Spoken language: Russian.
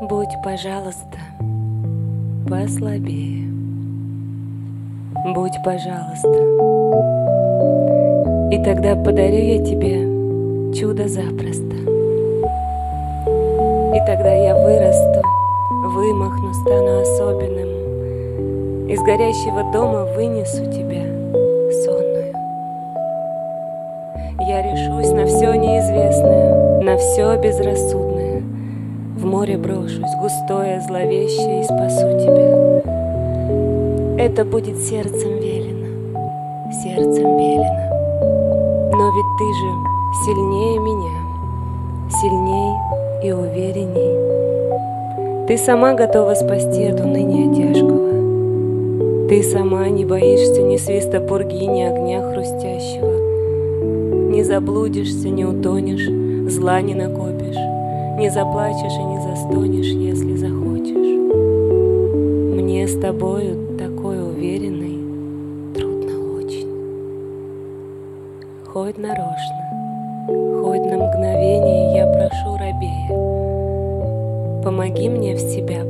Будь, пожалуйста, послабее. Будь, пожалуйста. И тогда подарю я тебе чудо запросто. И тогда я вырасту, вымахну, стану особенным. Из горящего дома вынесу тебя сонную. Я решусь на все неизвестное, на все безрассудное. В море брошусь, густое, зловещее, и спасу тебя. Это будет сердцем велено, сердцем велено. Но ведь ты же сильнее меня, сильней и уверенней. Ты сама готова спасти от уныния тяжкого. Ты сама не боишься ни свиста пурги, ни огня хрустящего. Не заблудишься, не утонешь, зла не накопишь, Не заплачешь и не застонешь, если захочешь. Мне с тобою такой уверенной трудно очень. Хоть нарочно, хоть на мгновение я прошу рабея, Помоги мне в себя